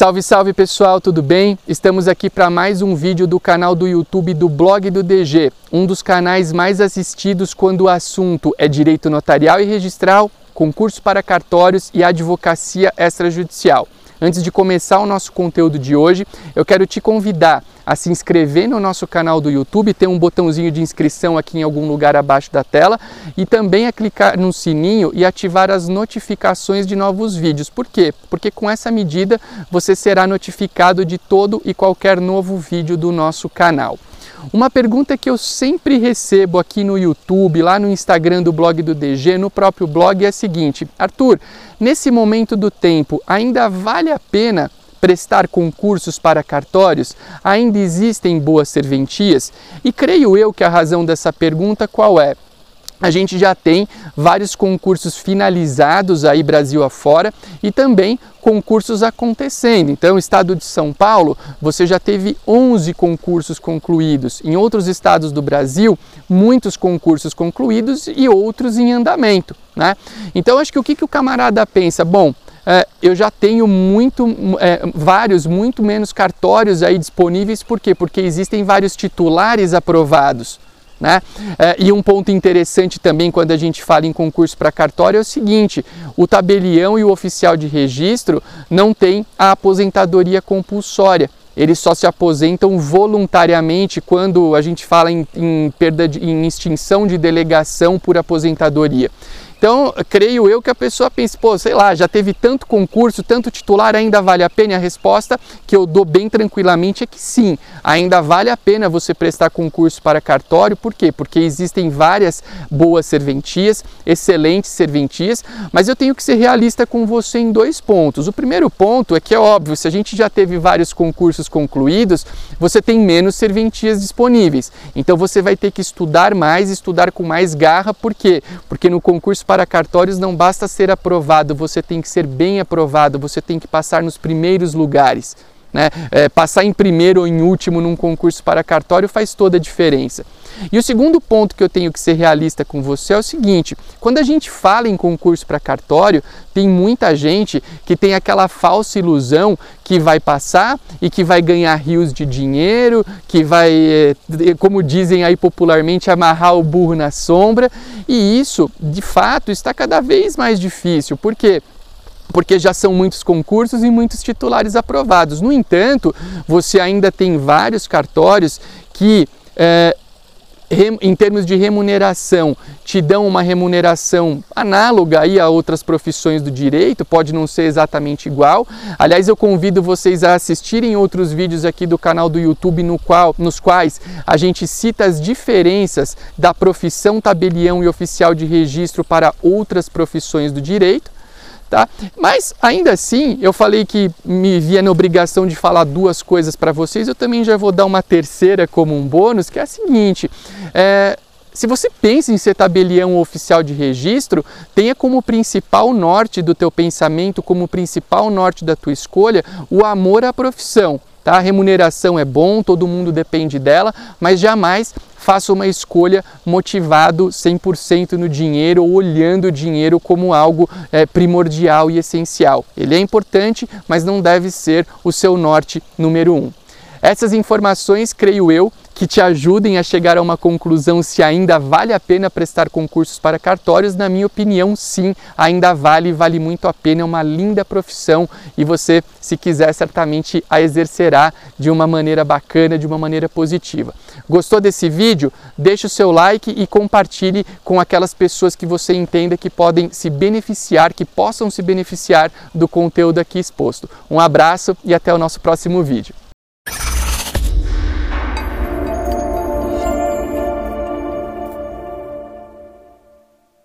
Salve, salve pessoal, tudo bem? Estamos aqui para mais um vídeo do canal do YouTube do Blog do DG, um dos canais mais assistidos quando o assunto é direito notarial e registral, concurso para cartórios e advocacia extrajudicial. Antes de começar o nosso conteúdo de hoje, eu quero te convidar a se inscrever no nosso canal do YouTube, tem um botãozinho de inscrição aqui em algum lugar abaixo da tela e também a clicar no sininho e ativar as notificações de novos vídeos. Por quê? Porque com essa medida você será notificado de todo e qualquer novo vídeo do nosso canal. Uma pergunta que eu sempre recebo aqui no YouTube, lá no Instagram do blog do DG, no próprio blog é a seguinte: Arthur, nesse momento do tempo, ainda vale a pena prestar concursos para cartórios? Ainda existem boas serventias? E creio eu que a razão dessa pergunta qual é? a gente já tem vários concursos finalizados aí Brasil afora e também concursos acontecendo. Então, estado de São Paulo, você já teve 11 concursos concluídos. Em outros estados do Brasil, muitos concursos concluídos e outros em andamento, né? Então, acho que o que, que o camarada pensa? Bom, eu já tenho muito, é, vários, muito menos cartórios aí disponíveis, por quê? Porque existem vários titulares aprovados. Né? É, e um ponto interessante também quando a gente fala em concurso para cartório é o seguinte: o tabelião e o oficial de registro não têm a aposentadoria compulsória. Eles só se aposentam voluntariamente quando a gente fala em, em perda de, em extinção de delegação por aposentadoria. Então, creio eu que a pessoa pense, pô, sei lá, já teve tanto concurso, tanto titular, ainda vale a pena? E a resposta que eu dou bem tranquilamente é que sim, ainda vale a pena você prestar concurso para cartório, por quê? Porque existem várias boas serventias, excelentes serventias, mas eu tenho que ser realista com você em dois pontos. O primeiro ponto é que é óbvio, se a gente já teve vários concursos concluídos, você tem menos serventias disponíveis. Então você vai ter que estudar mais, estudar com mais garra, por quê? Porque no concurso para cartórios não basta ser aprovado, você tem que ser bem aprovado, você tem que passar nos primeiros lugares. Né? É, passar em primeiro ou em último num concurso para cartório faz toda a diferença. E o segundo ponto que eu tenho que ser realista com você é o seguinte: quando a gente fala em concurso para cartório, tem muita gente que tem aquela falsa ilusão que vai passar e que vai ganhar rios de dinheiro, que vai, é, como dizem aí popularmente, amarrar o burro na sombra, e isso de fato está cada vez mais difícil. Por quê? Porque já são muitos concursos e muitos titulares aprovados. No entanto, você ainda tem vários cartórios que, é, em termos de remuneração, te dão uma remuneração análoga aí a outras profissões do direito, pode não ser exatamente igual. Aliás, eu convido vocês a assistirem outros vídeos aqui do canal do YouTube no qual, nos quais a gente cita as diferenças da profissão tabelião e oficial de registro para outras profissões do direito. Tá? Mas ainda assim, eu falei que me via na obrigação de falar duas coisas para vocês, eu também já vou dar uma terceira como um bônus, que é a seguinte: é, se você pensa em ser tabelião oficial de registro, tenha como principal norte do teu pensamento, como principal norte da tua escolha, o amor à profissão. Tá? A remuneração é bom, todo mundo depende dela, mas jamais faça uma escolha motivado 100% no dinheiro ou olhando o dinheiro como algo é, primordial e essencial. Ele é importante, mas não deve ser o seu norte número um. Essas informações, creio eu, que te ajudem a chegar a uma conclusão se ainda vale a pena prestar concursos para cartórios, na minha opinião, sim, ainda vale, vale muito a pena, é uma linda profissão e você, se quiser, certamente a exercerá de uma maneira bacana, de uma maneira positiva. Gostou desse vídeo? Deixe o seu like e compartilhe com aquelas pessoas que você entenda que podem se beneficiar, que possam se beneficiar do conteúdo aqui exposto. Um abraço e até o nosso próximo vídeo.